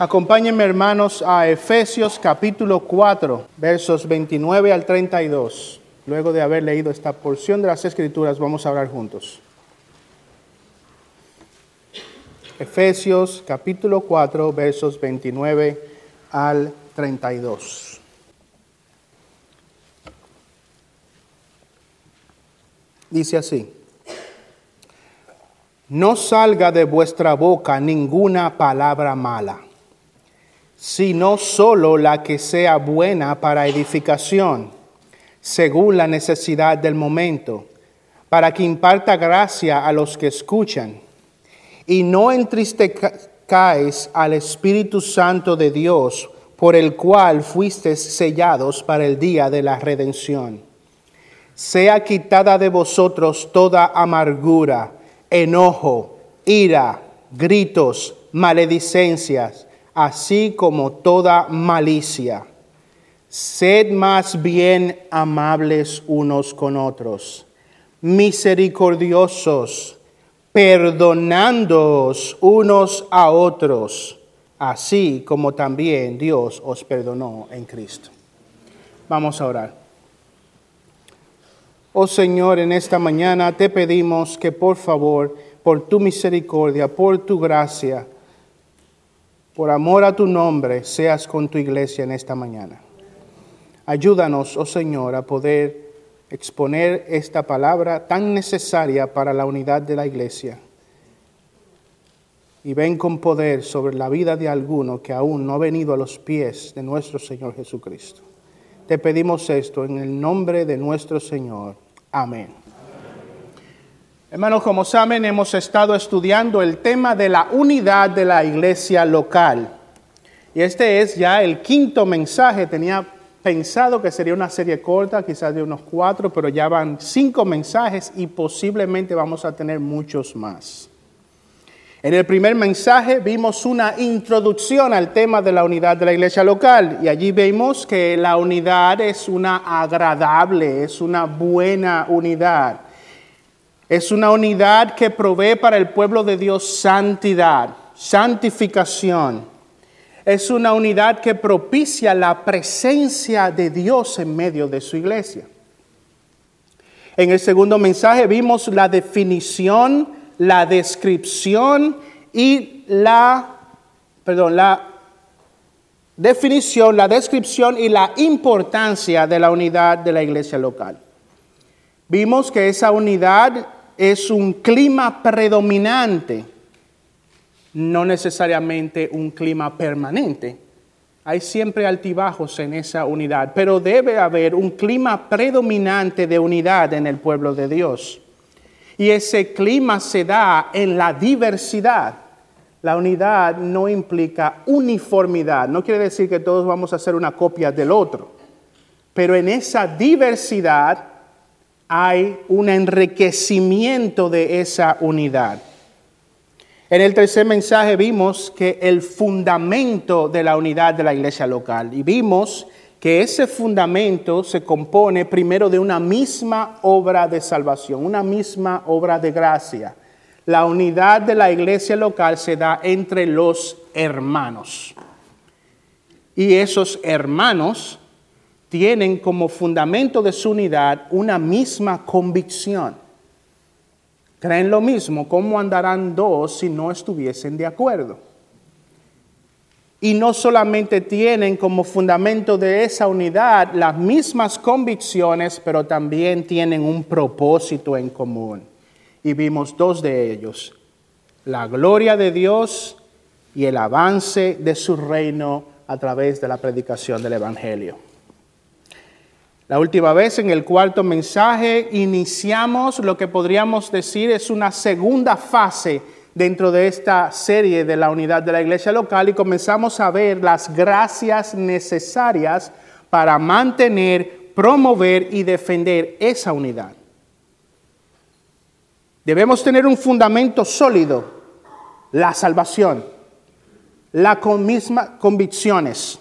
Acompáñenme hermanos a Efesios capítulo 4, versos 29 al 32. Luego de haber leído esta porción de las Escrituras, vamos a hablar juntos. Efesios capítulo 4, versos 29 al 32. Dice así, no salga de vuestra boca ninguna palabra mala, sino solo la que sea buena para edificación según la necesidad del momento, para que imparta gracia a los que escuchan. Y no entristezcáis al Espíritu Santo de Dios, por el cual fuisteis sellados para el día de la redención. Sea quitada de vosotros toda amargura, enojo, ira, gritos, maledicencias, así como toda malicia Sed más bien amables unos con otros, misericordiosos, perdonándoos unos a otros, así como también Dios os perdonó en Cristo. Vamos a orar. Oh Señor, en esta mañana te pedimos que por favor, por tu misericordia, por tu gracia, por amor a tu nombre, seas con tu iglesia en esta mañana. Ayúdanos, oh Señor, a poder exponer esta palabra tan necesaria para la unidad de la iglesia. Y ven con poder sobre la vida de alguno que aún no ha venido a los pies de nuestro Señor Jesucristo. Te pedimos esto en el nombre de nuestro Señor. Amén. Hermanos, como saben, hemos estado estudiando el tema de la unidad de la iglesia local. Y este es ya el quinto mensaje. Tenía pensado que sería una serie corta, quizás de unos cuatro, pero ya van cinco mensajes y posiblemente vamos a tener muchos más. En el primer mensaje vimos una introducción al tema de la unidad de la iglesia local y allí vemos que la unidad es una agradable, es una buena unidad. Es una unidad que provee para el pueblo de Dios santidad, santificación es una unidad que propicia la presencia de Dios en medio de su iglesia. En el segundo mensaje vimos la definición, la descripción y la, perdón, la definición, la descripción y la importancia de la unidad de la iglesia local. Vimos que esa unidad es un clima predominante no necesariamente un clima permanente. Hay siempre altibajos en esa unidad, pero debe haber un clima predominante de unidad en el pueblo de Dios. Y ese clima se da en la diversidad. La unidad no implica uniformidad, no quiere decir que todos vamos a hacer una copia del otro, pero en esa diversidad hay un enriquecimiento de esa unidad. En el tercer mensaje vimos que el fundamento de la unidad de la iglesia local y vimos que ese fundamento se compone primero de una misma obra de salvación, una misma obra de gracia. La unidad de la iglesia local se da entre los hermanos. Y esos hermanos tienen como fundamento de su unidad una misma convicción creen lo mismo, ¿cómo andarán dos si no estuviesen de acuerdo? Y no solamente tienen como fundamento de esa unidad las mismas convicciones, pero también tienen un propósito en común. Y vimos dos de ellos, la gloria de Dios y el avance de su reino a través de la predicación del Evangelio. La última vez, en el cuarto mensaje, iniciamos lo que podríamos decir es una segunda fase dentro de esta serie de la unidad de la iglesia local y comenzamos a ver las gracias necesarias para mantener, promover y defender esa unidad. Debemos tener un fundamento sólido, la salvación, las mismas convicciones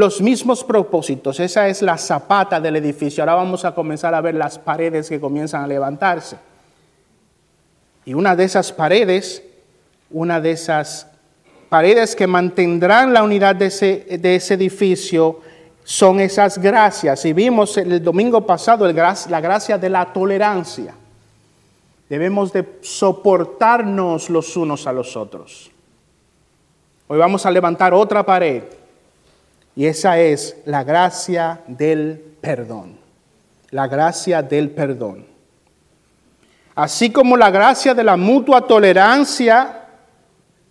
los mismos propósitos, esa es la zapata del edificio. Ahora vamos a comenzar a ver las paredes que comienzan a levantarse. Y una de esas paredes, una de esas paredes que mantendrán la unidad de ese, de ese edificio son esas gracias. Y vimos el domingo pasado la gracia de la tolerancia. Debemos de soportarnos los unos a los otros. Hoy vamos a levantar otra pared y esa es la gracia del perdón. La gracia del perdón. Así como la gracia de la mutua tolerancia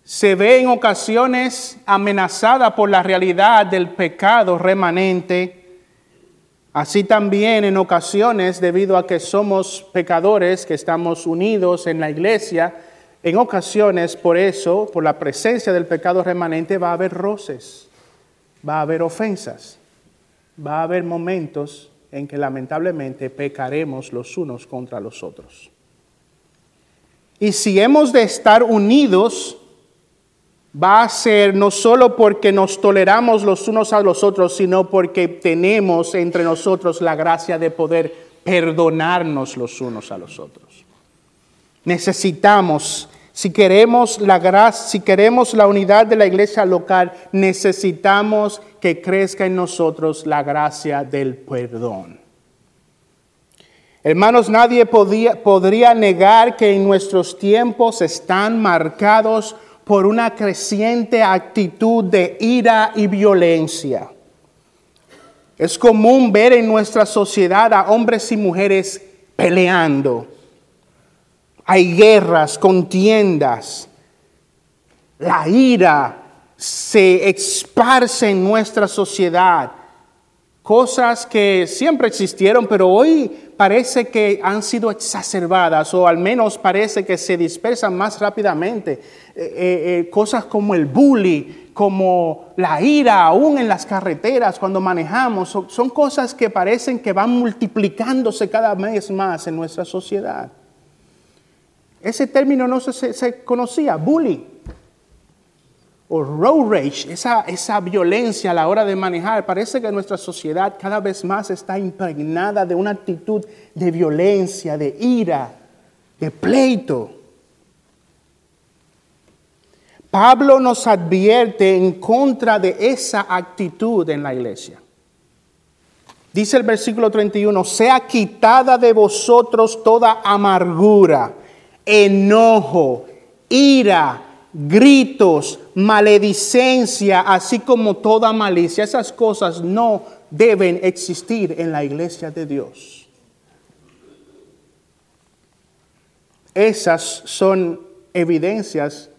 se ve en ocasiones amenazada por la realidad del pecado remanente, así también en ocasiones, debido a que somos pecadores, que estamos unidos en la iglesia, en ocasiones por eso, por la presencia del pecado remanente, va a haber roces, va a haber ofensas, va a haber momentos en que lamentablemente pecaremos los unos contra los otros. Y si hemos de estar unidos, va a ser no solo porque nos toleramos los unos a los otros, sino porque tenemos entre nosotros la gracia de poder perdonarnos los unos a los otros. Necesitamos, si queremos la gracia, si queremos la unidad de la iglesia local, necesitamos que crezca en nosotros la gracia del perdón. Hermanos, nadie podría negar que en nuestros tiempos están marcados por una creciente actitud de ira y violencia. Es común ver en nuestra sociedad a hombres y mujeres peleando. Hay guerras, contiendas. La ira se esparce en nuestra sociedad. Cosas que siempre existieron, pero hoy parece que han sido exacerbadas o al menos parece que se dispersan más rápidamente. Eh, eh, eh, cosas como el bullying, como la ira aún en las carreteras cuando manejamos, son, cosas que parecen que van multiplicándose cada vez más en nuestra sociedad. Ese término no se, conocía, bullying o road rage, esa violencia a la hora de manejar, parece que nuestra sociedad cada vez más está impregnada de una actitud de violencia, de ira, de pleito. Pablo nos advierte en contra de esa actitud en la iglesia. Dice el versículo 31, sea quitada de vosotros toda amargura, enojo, ira, gritos, maledicencia, así como toda malicia. Esas cosas no deben existir en la iglesia de Dios. Esas son evidencias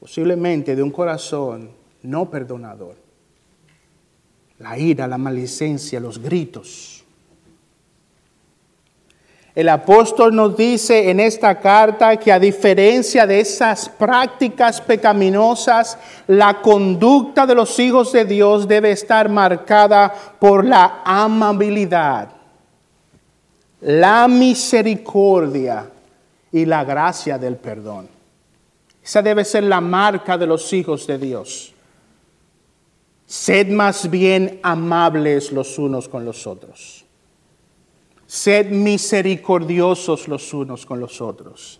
posiblemente de un corazón no perdonador. La ira, la maledicencia, los gritos. El apóstol nos dice en esta carta que a diferencia de esas prácticas pecaminosas, la conducta de los hijos de Dios debe estar marcada por la amabilidad, la misericordia y la gracia del perdón. Esa debe ser la marca de los hijos de Dios. Sed más bien amables los unos con los otros Sed misericordiosos los unos con los otros,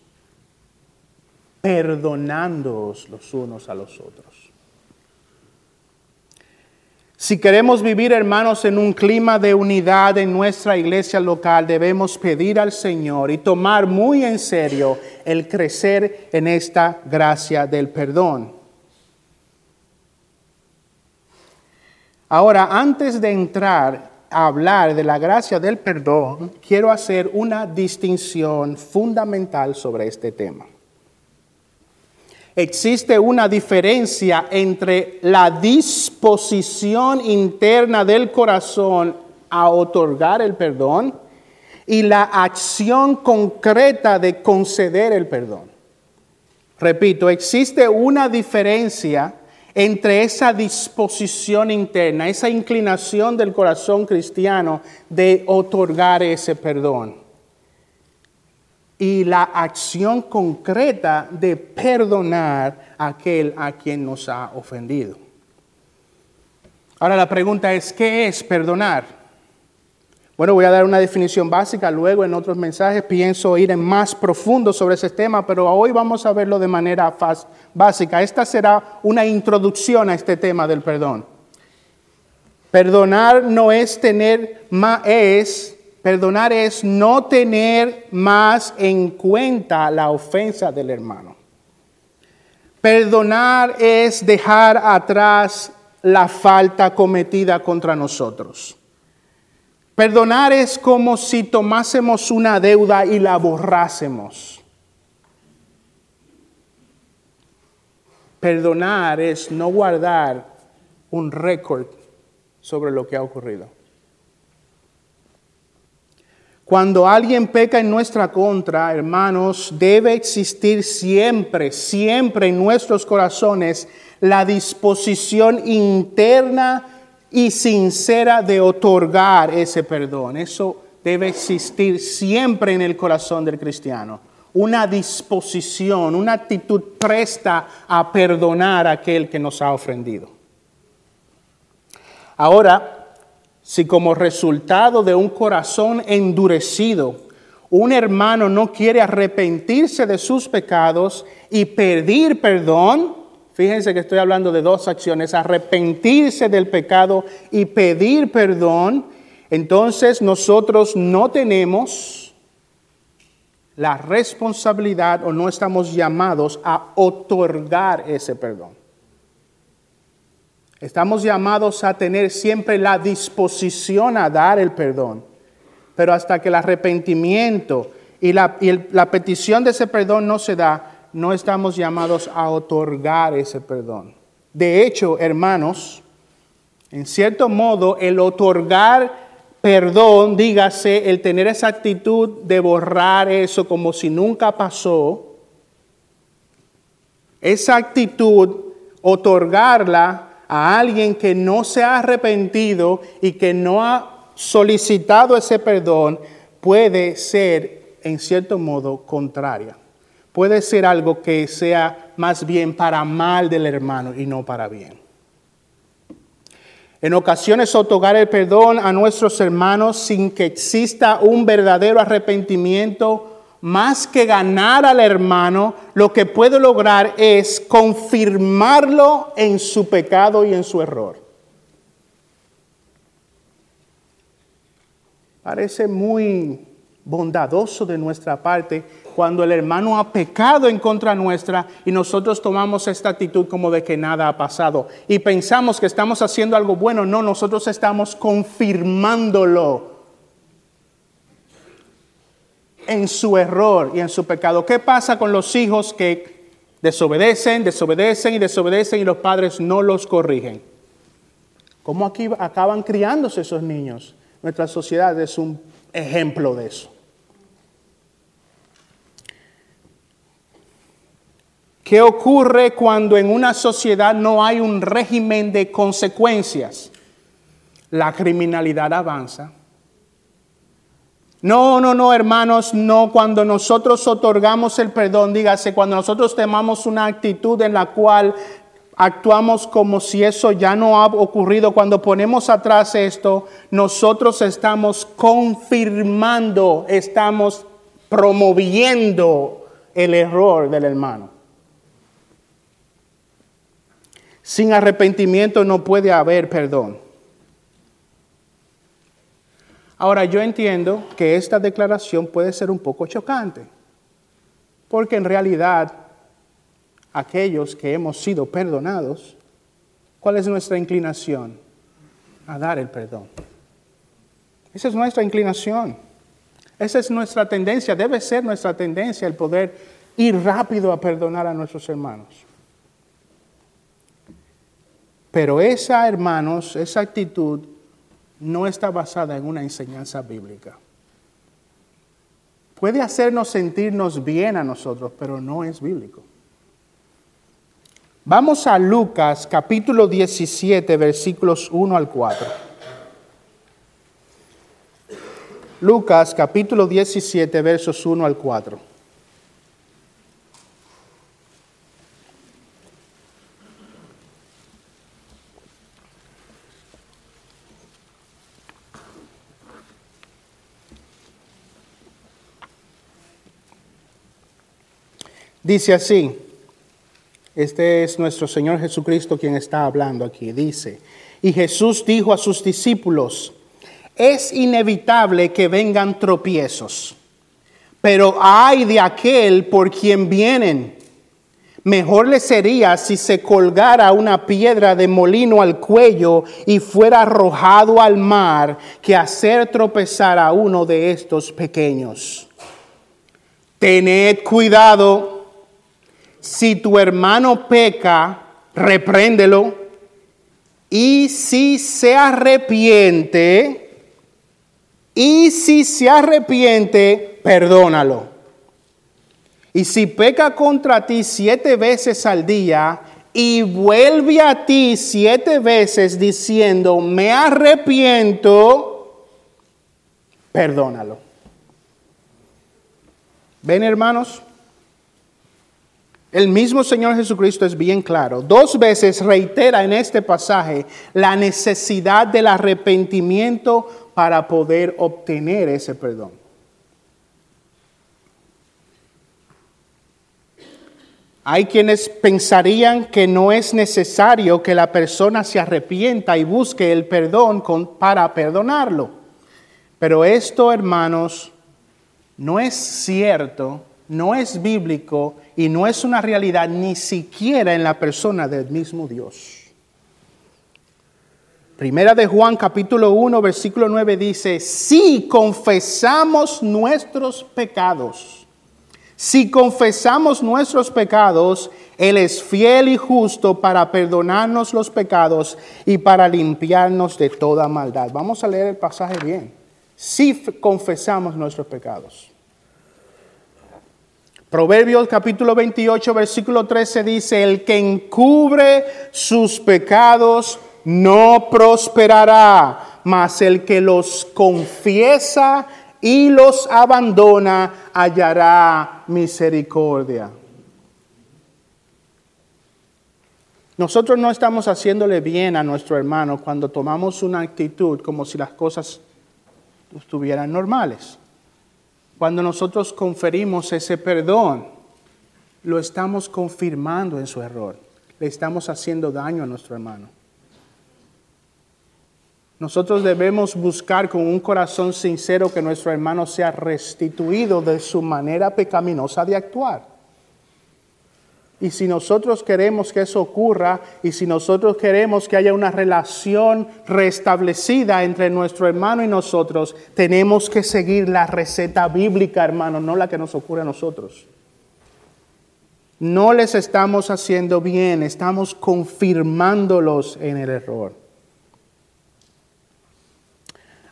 perdonándoos los unos a los otros. Si queremos vivir, hermanos, en un clima de unidad en nuestra iglesia local, debemos pedir al Señor y tomar muy en serio el crecer en esta gracia del perdón. Ahora, antes de entrar hablar de la gracia del perdón, quiero hacer una distinción fundamental sobre este tema. Existe una diferencia entre la disposición interna del corazón a otorgar el perdón y la acción concreta de conceder el perdón. Repito, existe una diferencia entre esa disposición interna, esa inclinación del corazón cristiano de otorgar ese perdón y la acción concreta de perdonar a aquel a quien nos ha ofendido. Ahora la pregunta es, ¿qué es perdonar? Bueno, voy a dar una definición básica, luego en otros mensajes pienso ir en más profundo sobre ese tema, pero hoy vamos a verlo de manera básica. Esta será una introducción a este tema del perdón. Perdonar no es tener más, es, perdonar es no tener más en cuenta la ofensa del hermano. Perdonar es dejar atrás la falta cometida contra nosotros. Perdonar es como si tomásemos una deuda y la borrásemos. Perdonar es no guardar un récord sobre lo que ha ocurrido. Cuando alguien peca en nuestra contra, hermanos, debe existir siempre, siempre en nuestros corazones la disposición interna y sincera de otorgar ese perdón. Eso debe existir siempre en el corazón del cristiano. Una disposición, una actitud presta a perdonar a aquel que nos ha ofendido. Ahora, si como resultado de un corazón endurecido, un hermano no quiere arrepentirse de sus pecados y pedir perdón, Fíjense que estoy hablando de dos acciones, arrepentirse del pecado y pedir perdón. Entonces nosotros no tenemos la responsabilidad o no estamos llamados a otorgar ese perdón. Estamos llamados a tener siempre la disposición a dar el perdón, pero hasta que el arrepentimiento y la, y la petición de ese perdón no se da, no estamos llamados a otorgar ese perdón. De hecho, hermanos, en cierto modo, el otorgar perdón, dígase, el tener esa actitud de borrar eso como si nunca pasó, esa actitud, otorgarla a alguien que no se ha arrepentido y que no ha solicitado ese perdón, puede ser, en cierto modo, contraria puede ser algo que sea más bien para mal del hermano y no para bien. En ocasiones otorgar el perdón a nuestros hermanos sin que exista un verdadero arrepentimiento, más que ganar al hermano, lo que puede lograr es confirmarlo en su pecado y en su error. Parece muy bondadoso de nuestra parte cuando el hermano ha pecado en contra nuestra y nosotros tomamos esta actitud como de que nada ha pasado y pensamos que estamos haciendo algo bueno. No, nosotros estamos confirmándolo en su error y en su pecado. ¿Qué pasa con los hijos que desobedecen, desobedecen y desobedecen y los padres no los corrigen? ¿Cómo aquí acaban criándose esos niños? Nuestra sociedad es un ejemplo de eso. ¿Qué ocurre cuando en una sociedad no hay un régimen de consecuencias? La criminalidad avanza. No, no, no, hermanos, no. Cuando nosotros otorgamos el perdón, dígase, cuando nosotros tomamos una actitud en la cual actuamos como si eso ya no ha ocurrido, cuando ponemos atrás esto, nosotros estamos confirmando, estamos promoviendo el error del hermano. Sin arrepentimiento no puede haber perdón. Ahora yo entiendo que esta declaración puede ser un poco chocante, porque en realidad aquellos que hemos sido perdonados, ¿cuál es nuestra inclinación? A dar el perdón. Esa es nuestra inclinación. Esa es nuestra tendencia, debe ser nuestra tendencia el poder ir rápido a perdonar a nuestros hermanos. Pero esa, hermanos, esa actitud no está basada en una enseñanza bíblica. Puede hacernos sentirnos bien a nosotros, pero no es bíblico. Vamos a Lucas capítulo 17, versículos 1 al 4. Lucas capítulo 17, versos 1 al 4. Dice así, este es nuestro Señor Jesucristo quien está hablando aquí, dice, y Jesús dijo a sus discípulos, es inevitable que vengan tropiezos, pero hay de aquel por quien vienen. Mejor le sería si se colgara una piedra de molino al cuello y fuera arrojado al mar que hacer tropezar a uno de estos pequeños. Tened cuidado, si tu hermano peca, repréndelo, y si se arrepiente, y si se arrepiente, perdónalo. Y si peca contra ti siete veces al día y vuelve a ti siete veces diciendo, me arrepiento, perdónalo. ¿Ven hermanos? El mismo Señor Jesucristo es bien claro. Dos veces reitera en este pasaje la necesidad del arrepentimiento para poder obtener ese perdón. Hay quienes pensarían que no es necesario que la persona se arrepienta y busque el perdón para perdonarlo. Pero esto, hermanos, no es cierto no es bíblico y no es una realidad ni siquiera en la persona del mismo Dios. Primera de Juan capítulo 1 versículo 9 dice, si confesamos nuestros pecados, si confesamos nuestros pecados, Él es fiel y justo para perdonarnos los pecados y para limpiarnos de toda maldad. Vamos a leer el pasaje bien. Si confesamos nuestros pecados. Proverbios capítulo 28, versículo 13 dice, el que encubre sus pecados no prosperará, mas el que los confiesa y los abandona hallará misericordia. Nosotros no estamos haciéndole bien a nuestro hermano cuando tomamos una actitud como si las cosas estuvieran normales. Cuando nosotros conferimos ese perdón, lo estamos confirmando en su error. Le estamos haciendo daño a nuestro hermano. Nosotros debemos buscar con un corazón sincero que nuestro hermano sea restituido de su manera pecaminosa de actuar. Y si nosotros queremos que eso ocurra y si nosotros queremos que haya una relación restablecida entre nuestro hermano y nosotros, tenemos que seguir la receta bíblica, hermano, no la que nos ocurre a nosotros. No les estamos haciendo bien, estamos confirmándolos en el error.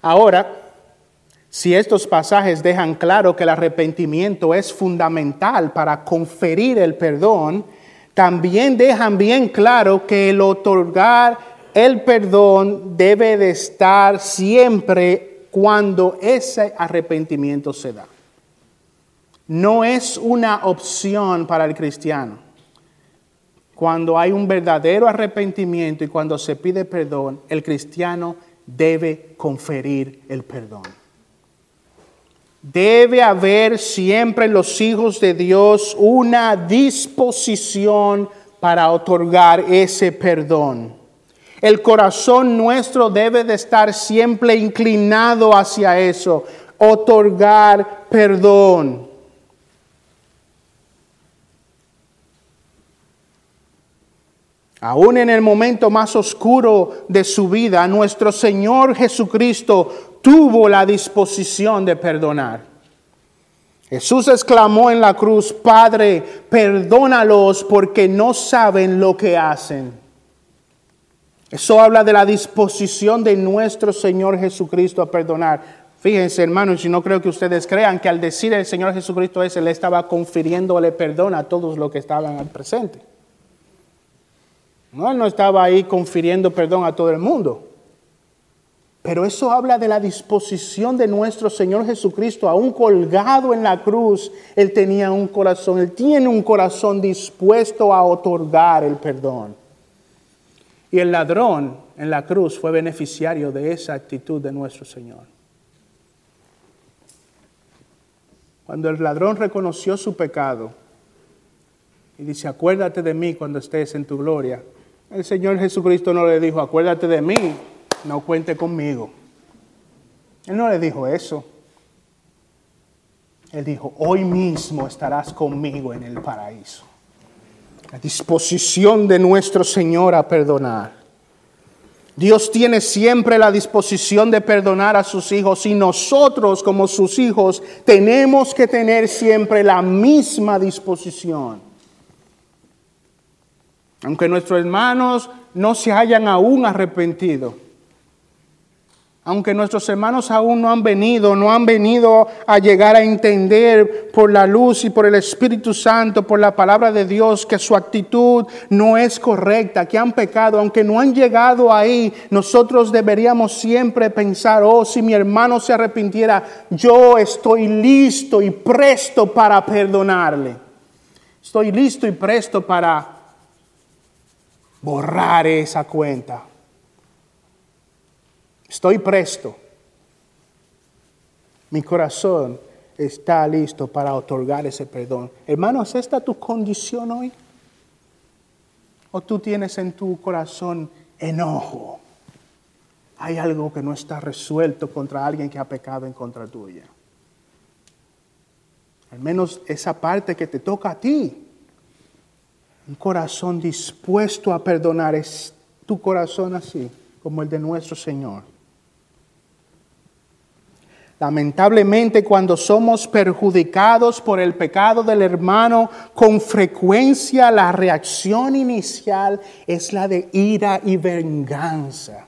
Ahora, si estos pasajes dejan claro que el arrepentimiento es fundamental para conferir el perdón, también dejan bien claro que el otorgar el perdón debe de estar siempre cuando ese arrepentimiento se da. No es una opción para el cristiano. Cuando hay un verdadero arrepentimiento y cuando se pide perdón, el cristiano debe conferir el perdón. Debe haber siempre en los hijos de Dios una disposición para otorgar ese perdón. El corazón nuestro debe de estar siempre inclinado hacia eso, otorgar perdón. Aún en el momento más oscuro de su vida, nuestro Señor Jesucristo tuvo la disposición de perdonar. Jesús exclamó en la cruz, Padre, perdónalos porque no saben lo que hacen. Eso habla de la disposición de nuestro Señor Jesucristo a perdonar. Fíjense, hermanos, y no creo que ustedes crean que al decir el Señor Jesucristo ese, le estaba confiriéndole perdón a todos los que estaban al presente. No, él no estaba ahí confiriendo perdón a todo el mundo. Pero eso habla de la disposición de nuestro Señor Jesucristo, aún colgado en la cruz, Él tenía un corazón, Él tiene un corazón dispuesto a otorgar el perdón. Y el ladrón en la cruz fue beneficiario de esa actitud de nuestro Señor. Cuando el ladrón reconoció su pecado, y dice, acuérdate de mí cuando estés en tu gloria. El Señor Jesucristo no le dijo, acuérdate de mí, no cuente conmigo. Él no le dijo eso. Él dijo, hoy mismo estarás conmigo en el paraíso. La disposición de nuestro Señor a perdonar. Dios tiene siempre la disposición de perdonar a sus hijos y nosotros como sus hijos tenemos que tener siempre la misma disposición. Aunque nuestros hermanos no se hayan aún arrepentido, aunque nuestros hermanos aún no han venido, no han venido a llegar a entender por la luz y por el Espíritu Santo, por la palabra de Dios, que su actitud no es correcta, que han pecado, aunque no han llegado ahí, nosotros deberíamos siempre pensar, oh, si mi hermano se arrepintiera, yo estoy listo y presto para perdonarle. Estoy listo y presto para borrar esa cuenta. Estoy presto. Mi corazón está listo para otorgar ese perdón. Hermano, ¿es esta tu condición hoy? ¿O tú tienes en tu corazón enojo? Hay algo que no está resuelto contra alguien que ha pecado en contra tuya. Al menos esa parte que te toca a ti. Un corazón dispuesto a perdonar. ¿Es tu corazón así como el de nuestro Señor? Lamentablemente cuando somos perjudicados por el pecado del hermano, con frecuencia la reacción inicial es la de ira y venganza.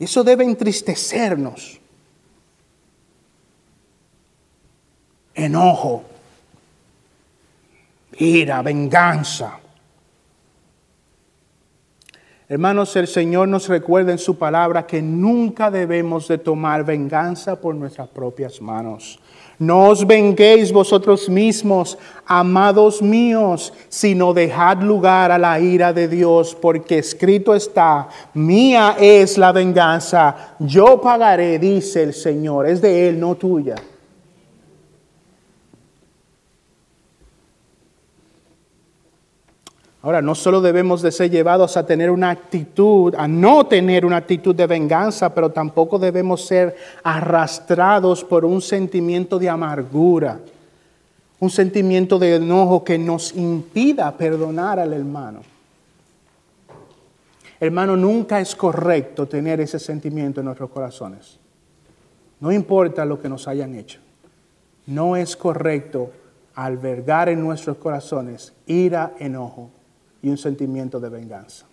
Eso debe entristecernos. Enojo, ira, venganza. Hermanos, el Señor nos recuerda en su palabra que nunca debemos de tomar venganza por nuestras propias manos. No os venguéis vosotros mismos, amados míos, sino dejad lugar a la ira de Dios, porque escrito está, mía es la venganza, yo pagaré, dice el Señor, es de Él, no tuya. Ahora, no solo debemos de ser llevados a tener una actitud, a no tener una actitud de venganza, pero tampoco debemos ser arrastrados por un sentimiento de amargura, un sentimiento de enojo que nos impida perdonar al hermano. Hermano, nunca es correcto tener ese sentimiento en nuestros corazones. No importa lo que nos hayan hecho. No es correcto albergar en nuestros corazones ira, enojo y un sentimiento de venganza.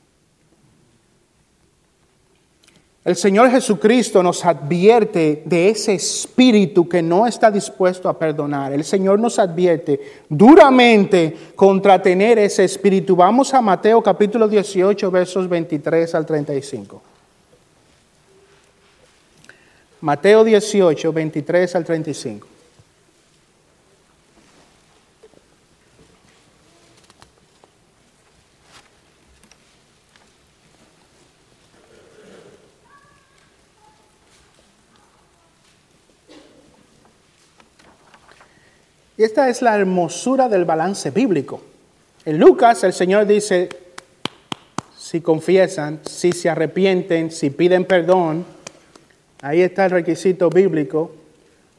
El Señor Jesucristo nos advierte de ese espíritu que no está dispuesto a perdonar. El Señor nos advierte duramente contra tener ese espíritu. Vamos a Mateo capítulo 18, versos 23 al 35. Mateo 18, 23 al 35. Esta es la hermosura del balance bíblico. En Lucas el Señor dice, si confiesan, si se arrepienten, si piden perdón, ahí está el requisito bíblico.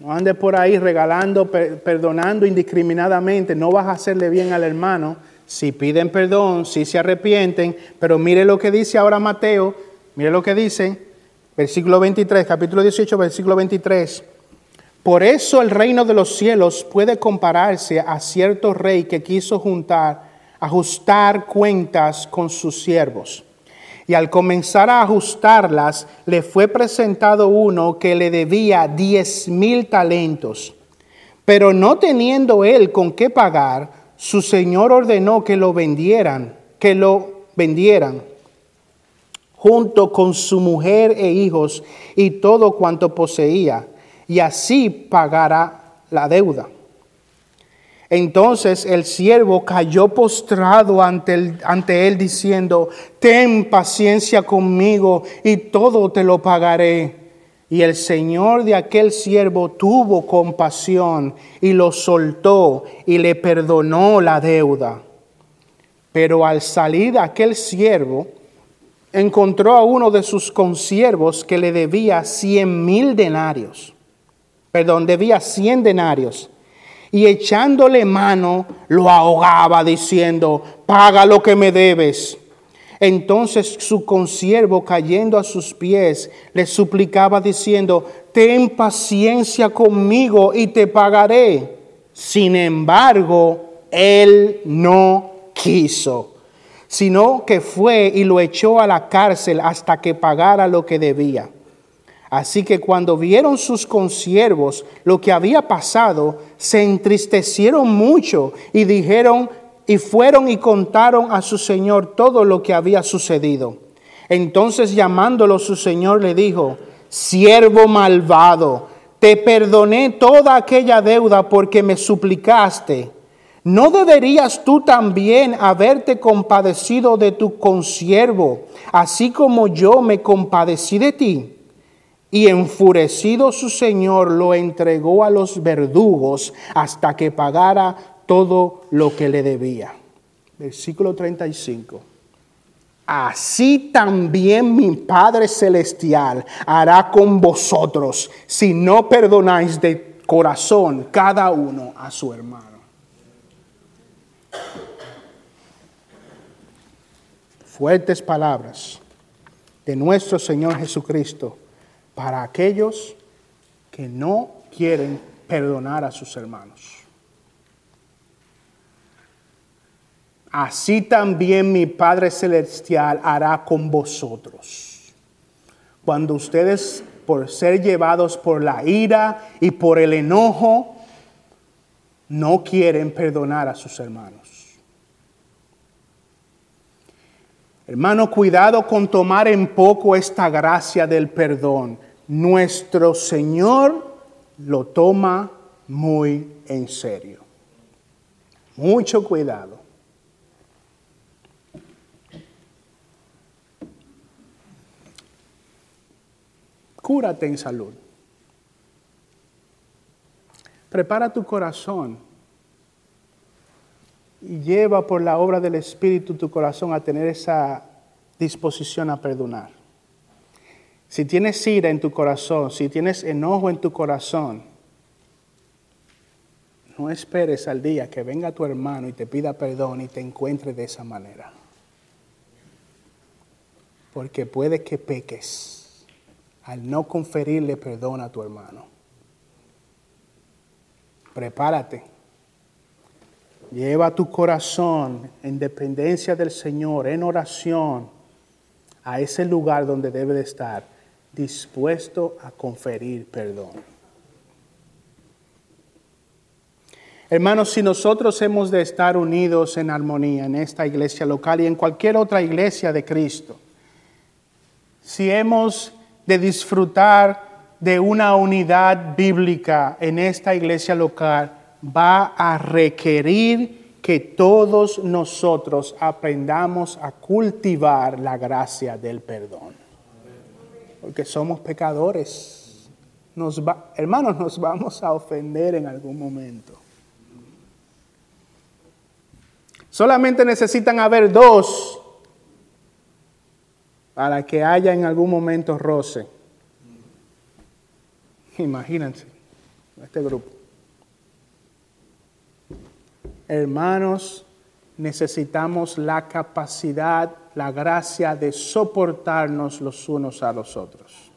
No andes por ahí regalando, perdonando indiscriminadamente, no vas a hacerle bien al hermano. Si piden perdón, si se arrepienten, pero mire lo que dice ahora Mateo, mire lo que dice, versículo 23, capítulo 18, versículo 23. Por eso el reino de los cielos puede compararse a cierto rey que quiso juntar, ajustar cuentas con sus siervos. Y al comenzar a ajustarlas, le fue presentado uno que le debía diez mil talentos. Pero no teniendo él con qué pagar, su señor ordenó que lo vendieran, que lo vendieran, junto con su mujer e hijos y todo cuanto poseía y así pagará la deuda. Entonces el siervo cayó postrado ante, ante él diciendo, ten paciencia conmigo y todo te lo pagaré. Y el señor de aquel siervo tuvo compasión y lo soltó y le perdonó la deuda. Pero al salir aquel siervo, encontró a uno de sus consiervos que le debía cien mil denarios. Perdón, debía cien denarios. Y echándole mano, lo ahogaba diciendo, paga lo que me debes. Entonces su consiervo, cayendo a sus pies, le suplicaba diciendo, ten paciencia conmigo y te pagaré. Sin embargo, él no quiso, sino que fue y lo echó a la cárcel hasta que pagara lo que debía. Así que cuando vieron sus consiervos lo que había pasado, se entristecieron mucho y dijeron y fueron y contaron a su señor todo lo que había sucedido. Entonces llamándolo su señor le dijo, siervo malvado, te perdoné toda aquella deuda porque me suplicaste. ¿No deberías tú también haberte compadecido de tu consiervo, así como yo me compadecí de ti? Y enfurecido su señor lo entregó a los verdugos hasta que pagara todo lo que le debía. Versículo 35. Así también mi Padre Celestial hará con vosotros si no perdonáis de corazón cada uno a su hermano. fuertes palabras de nuestro Señor Jesucristo para aquellos que no quieren perdonar a sus hermanos. Así también mi Padre Celestial hará con vosotros. Cuando ustedes, por ser llevados por la ira y por el enojo, no quieren perdonar a sus hermanos. Hermano, cuidado con tomar en poco esta gracia del perdón. Nuestro Señor lo toma muy en serio. Mucho cuidado. Cúrate en salud. Prepara tu corazón y lleva por la obra del Espíritu tu corazón a tener esa disposición a perdonar. Si tienes ira en tu corazón, si tienes enojo en tu corazón, no esperes al día que venga tu hermano y te pida perdón y te encuentre de esa manera. Porque puede que peques al no conferirle perdón a tu hermano. Prepárate Lleva tu corazón en dependencia del Señor, en oración, a ese lugar donde debe de estar, dispuesto a conferir perdón. Hermanos, si nosotros hemos de estar unidos en armonía en esta iglesia local y en cualquier otra iglesia de Cristo, si hemos de disfrutar de una unidad bíblica en esta iglesia local, va a requerir que todos nosotros aprendamos a cultivar la gracia del perdón. Porque somos pecadores. Nos hermanos, nos vamos a ofender en algún momento. Solamente necesitan haber dos para que haya en algún momento roce. Imagínense, este grupo. Hermanos, necesitamos la capacidad, la gracia de soportarnos los unos a los otros.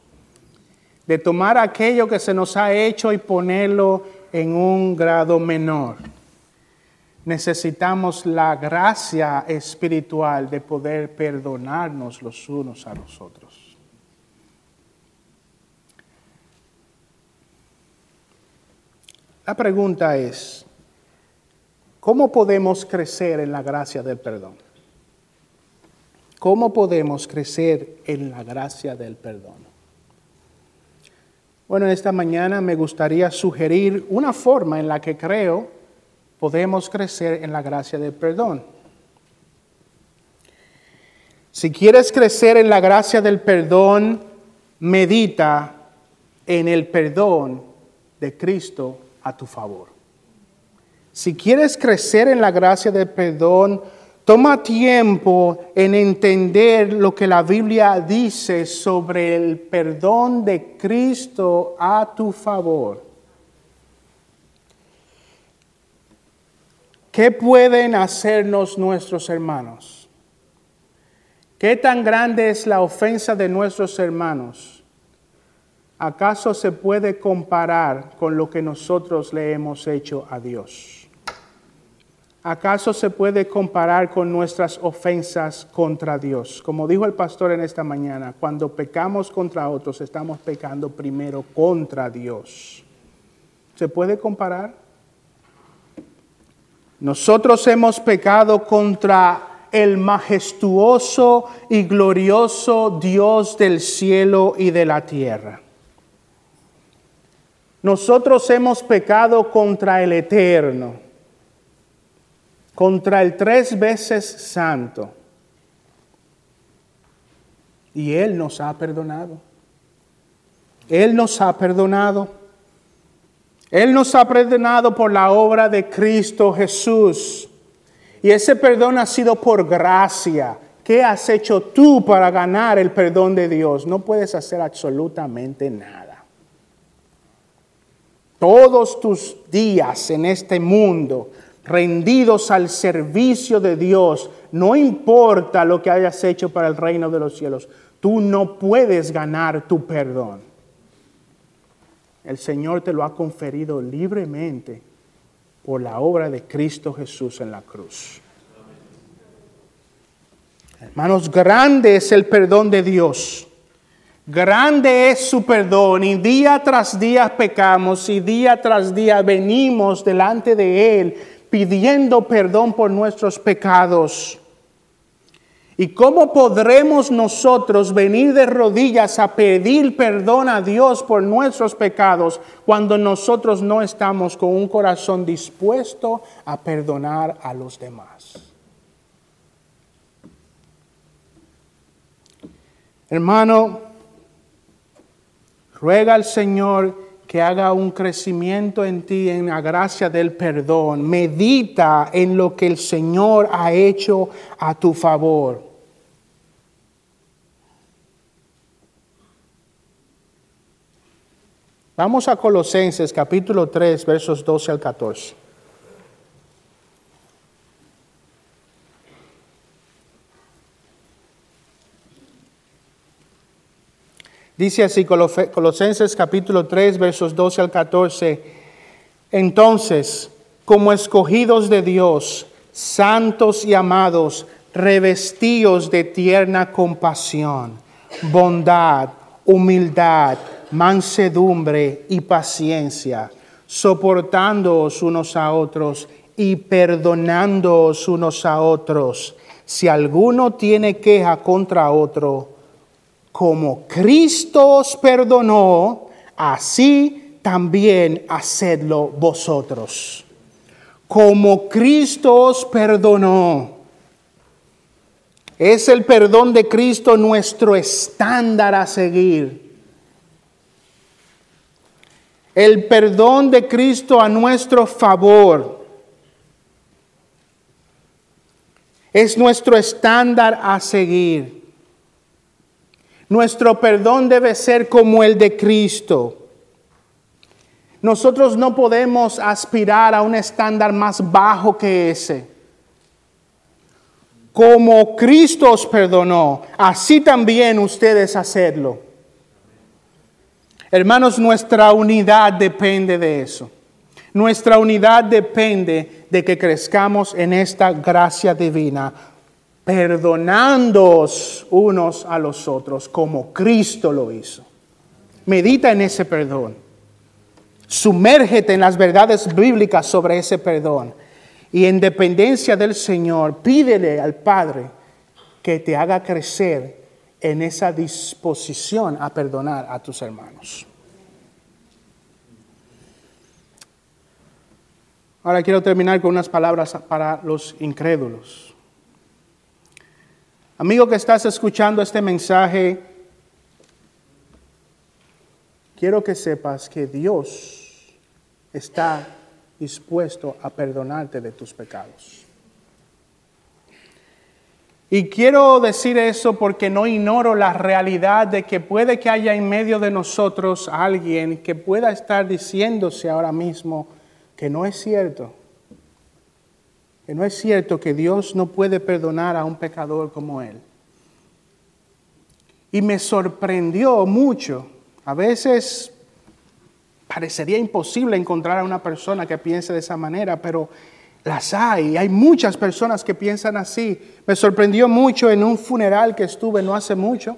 De tomar aquello que se nos ha hecho y ponerlo en un grado menor. Necesitamos la gracia espiritual de poder perdonarnos los unos a los otros. La pregunta es, ¿Cómo podemos crecer en la gracia del perdón? ¿Cómo podemos crecer en la gracia del perdón? Bueno, esta mañana me gustaría sugerir una forma en la que creo podemos crecer en la gracia del perdón. Si quieres crecer en la gracia del perdón, medita en el perdón de Cristo a tu favor. Si quieres crecer en la gracia del perdón, toma tiempo en entender lo que la Biblia dice sobre el perdón de Cristo a tu favor. ¿Qué pueden hacernos nuestros hermanos? ¿Qué tan grande es la ofensa de nuestros hermanos? ¿Acaso se puede comparar con lo que nosotros le hemos hecho a Dios? ¿Acaso se puede comparar con nuestras ofensas contra Dios? Como dijo el pastor en esta mañana, cuando pecamos contra otros, estamos pecando primero contra Dios. ¿Se puede comparar? Nosotros hemos pecado contra el majestuoso y glorioso Dios del cielo y de la tierra. Nosotros hemos pecado contra el eterno, contra el tres veces santo. Y Él nos ha perdonado. Él nos ha perdonado. Él nos ha perdonado por la obra de Cristo Jesús. Y ese perdón ha sido por gracia. ¿Qué has hecho tú para ganar el perdón de Dios? No puedes hacer absolutamente nada. Todos tus días en este mundo rendidos al servicio de Dios, no importa lo que hayas hecho para el reino de los cielos, tú no puedes ganar tu perdón. El Señor te lo ha conferido libremente por la obra de Cristo Jesús en la cruz. Hermanos, grande es el perdón de Dios. Grande es su perdón y día tras día pecamos y día tras día venimos delante de Él pidiendo perdón por nuestros pecados. ¿Y cómo podremos nosotros venir de rodillas a pedir perdón a Dios por nuestros pecados cuando nosotros no estamos con un corazón dispuesto a perdonar a los demás? Hermano, ruega al Señor que haga un crecimiento en ti en la gracia del perdón. Medita en lo que el Señor ha hecho a tu favor. Vamos a Colosenses capítulo 3, versos 12 al 14. Dice así Colosenses capítulo 3, versos 12 al 14. Entonces, como escogidos de Dios, santos y amados, revestidos de tierna compasión, bondad, humildad, mansedumbre y paciencia, soportándoos unos a otros y perdonándoos unos a otros. Si alguno tiene queja contra otro, como Cristo os perdonó, así también hacedlo vosotros. Como Cristo os perdonó. Es el perdón de Cristo nuestro estándar a seguir. el perdón de Cristo a nuestro favor. Es nuestro estándar a seguir. Nuestro perdón debe ser como el de Cristo. Nosotros no podemos aspirar a un estándar más bajo que ese. Como Cristo os perdonó, así también ustedes hacerlo. Hermanos, nuestra unidad depende de eso. Nuestra unidad depende de que crezcamos en esta gracia divina, perdonándoos unos a los otros como Cristo lo hizo. Medita en ese perdón. Sumérgete en las verdades bíblicas sobre ese perdón. Y en dependencia del Señor, pídele al Padre que te haga crecer en esa disposición a perdonar a tus hermanos. Ahora quiero terminar con unas palabras para los incrédulos. Amigo que estás escuchando este mensaje, quiero que sepas que Dios está dispuesto a perdonarte de tus pecados. Y quiero decir eso porque no ignoro la realidad de que puede que haya en medio de nosotros alguien que pueda estar diciéndose ahora mismo que no es cierto, que no es cierto que Dios no puede perdonar a un pecador como él. Y me sorprendió mucho. A veces parecería imposible encontrar a una persona que piense de esa manera, pero las hay, hay muchas personas que piensan así. Me sorprendió mucho en un funeral que estuve no hace mucho,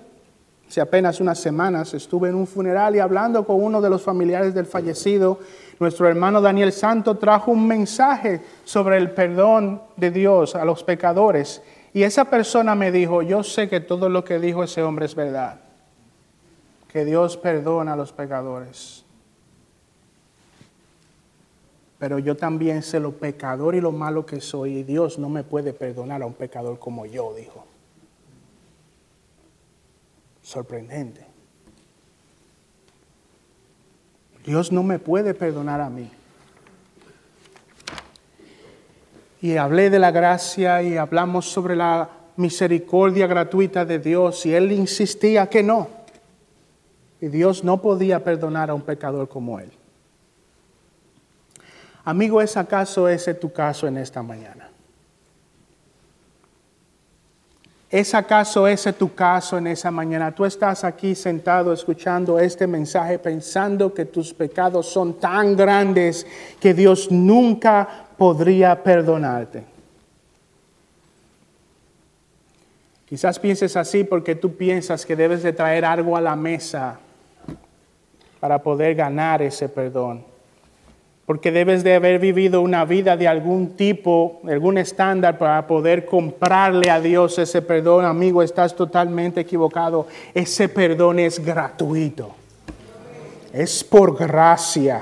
hace apenas unas semanas, estuve en un funeral y hablando con uno de los familiares del fallecido, nuestro hermano Daniel Santo trajo un mensaje sobre el perdón de Dios a los pecadores. Y esa persona me dijo, yo sé que todo lo que dijo ese hombre es verdad, que Dios perdona a los pecadores pero yo también sé lo pecador y lo malo que soy y Dios no me puede perdonar a un pecador como yo, dijo. Sorprendente. Dios no me puede perdonar a mí. Y hablé de la gracia y hablamos sobre la misericordia gratuita de Dios y él insistía que no. Y Dios no podía perdonar a un pecador como él. Amigo, ¿es acaso ese tu caso en esta mañana? ¿Es acaso ese tu caso en esa mañana? Tú estás aquí sentado escuchando este mensaje pensando que tus pecados son tan grandes que Dios nunca podría perdonarte. Quizás pienses así porque tú piensas que debes de traer algo a la mesa para poder ganar ese perdón porque debes de haber vivido una vida de algún tipo, algún estándar para poder comprarle a Dios ese perdón. Amigo, estás totalmente equivocado. Ese perdón es gratuito. Es por gracia.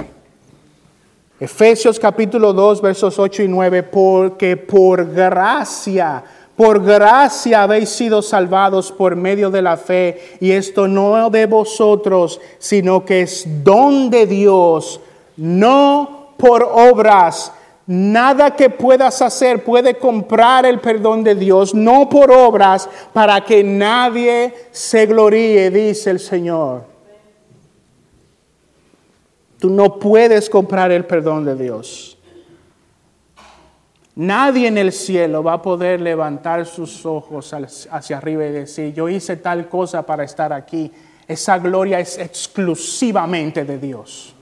Efesios capítulo 2, versos 8 y 9, porque por gracia, por gracia habéis sido salvados por medio de la fe, y esto no de vosotros, sino que es don de Dios, no por obras. Nada que puedas hacer puede comprar el perdón de Dios, no por obras, para que nadie se gloríe, dice el Señor. Tú no puedes comprar el perdón de Dios. Nadie en el cielo va a poder levantar sus ojos hacia arriba y decir, yo hice tal cosa para estar aquí. Esa gloria es exclusivamente de Dios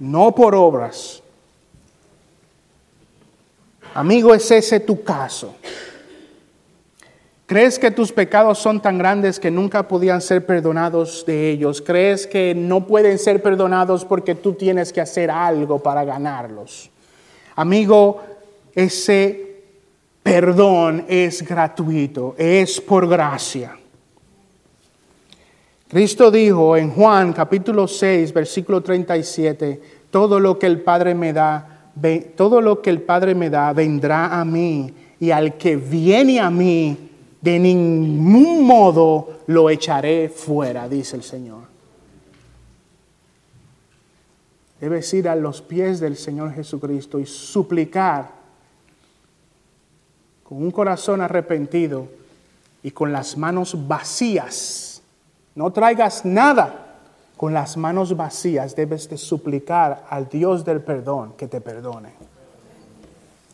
no por obras. Amigo, ¿es ese tu caso? ¿Crees que tus pecados son tan grandes que nunca podían ser perdonados de ellos? ¿Crees que no pueden ser perdonados porque tú tienes que hacer algo para ganarlos? Amigo, ese perdón es gratuito, es por gracia. Cristo dijo en Juan capítulo 6, versículo 37, todo lo que el Padre me da, todo lo que el Padre me da vendrá a mí, y al que viene a mí, de ningún modo lo echaré fuera, dice el Señor. Debes ir a los pies del Señor Jesucristo y suplicar con un corazón arrepentido y con las manos vacías no traigas nada. Con las manos vacías debes de suplicar al Dios del perdón que te perdone.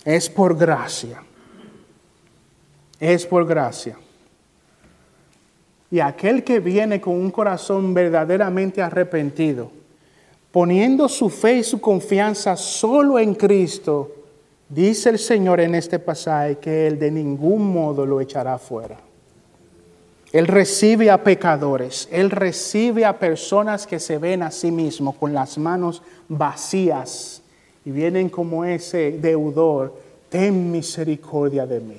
Es por gracia. Es por gracia. Y aquel que viene con un corazón verdaderamente arrepentido, poniendo su fe y su confianza solo en Cristo, dice el Señor en este pasaje que Él de ningún modo lo echará fuera. Él recibe a pecadores, Él recibe a personas que se ven a sí mismos con las manos vacías y vienen como ese deudor, ten misericordia de mí.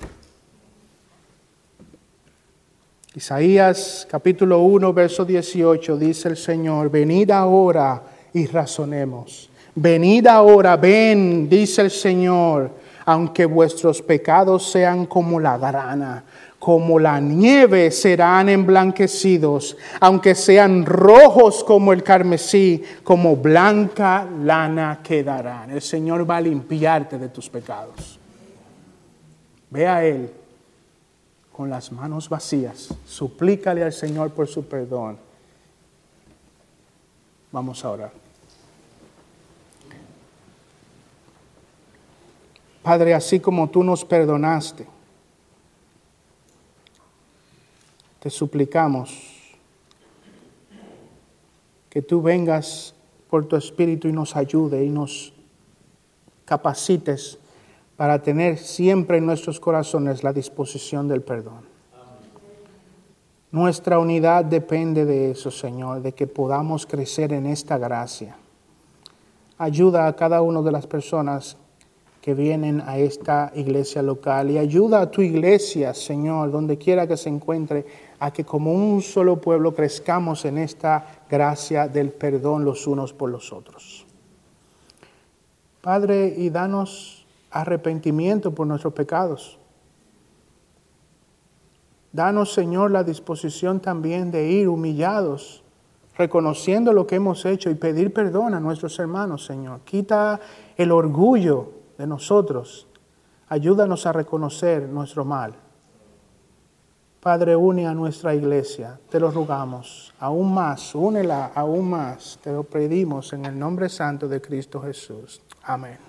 Isaías capítulo 1, verso 18 dice el Señor, venid ahora y razonemos. Venid ahora, ven, dice el Señor, aunque vuestros pecados sean como la grana, como la nieve serán emblanquecidos, aunque sean rojos como el carmesí, como blanca lana quedarán. El Señor va a limpiarte de tus pecados. Ve a Él con las manos vacías, suplícale al Señor por su perdón. Vamos a orar. Padre, así como tú nos perdonaste, te suplicamos que tú vengas por tu Espíritu y nos ayude y nos capacites para tener siempre en nuestros corazones la disposición del perdón. Nuestra unidad depende de eso, Señor, de que podamos crecer en esta gracia. Ayuda a cada una de las personas que vienen a esta iglesia local y ayuda a tu iglesia, Señor, donde quiera que se encuentre, a que como un solo pueblo crezcamos en esta gracia del perdón los unos por los otros. Padre, y danos arrepentimiento por nuestros pecados. Danos, Señor, la disposición también de ir humillados, reconociendo lo que hemos hecho y pedir perdón a nuestros hermanos, Señor. Quita el orgullo de nosotros. Ayúdanos a reconocer nuestro mal. Padre, une a nuestra iglesia, te lo rogamos, aún más, únela aún más, te lo pedimos en el nombre santo de Cristo Jesús. Amén.